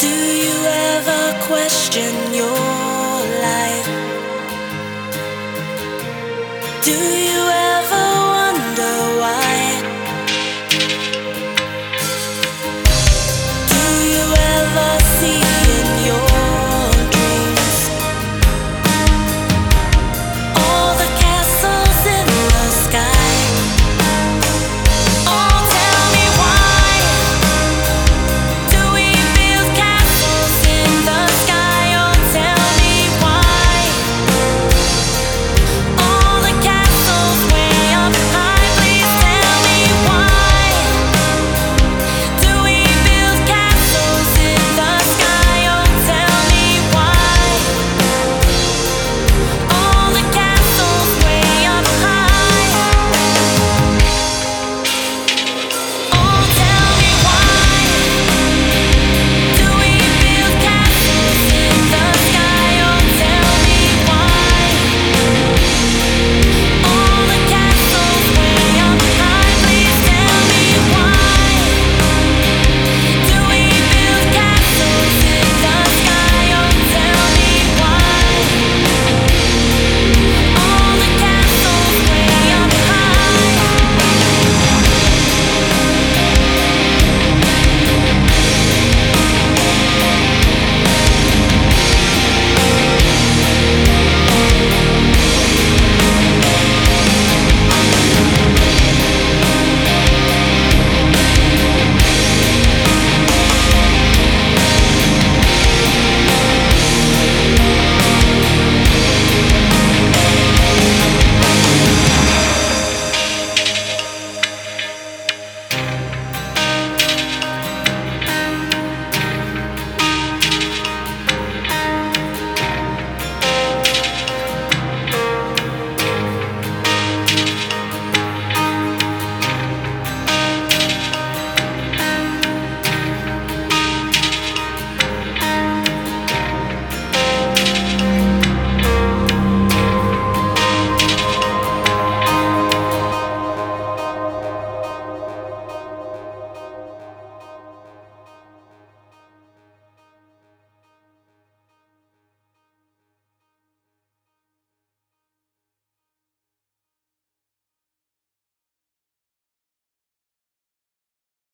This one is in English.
Do you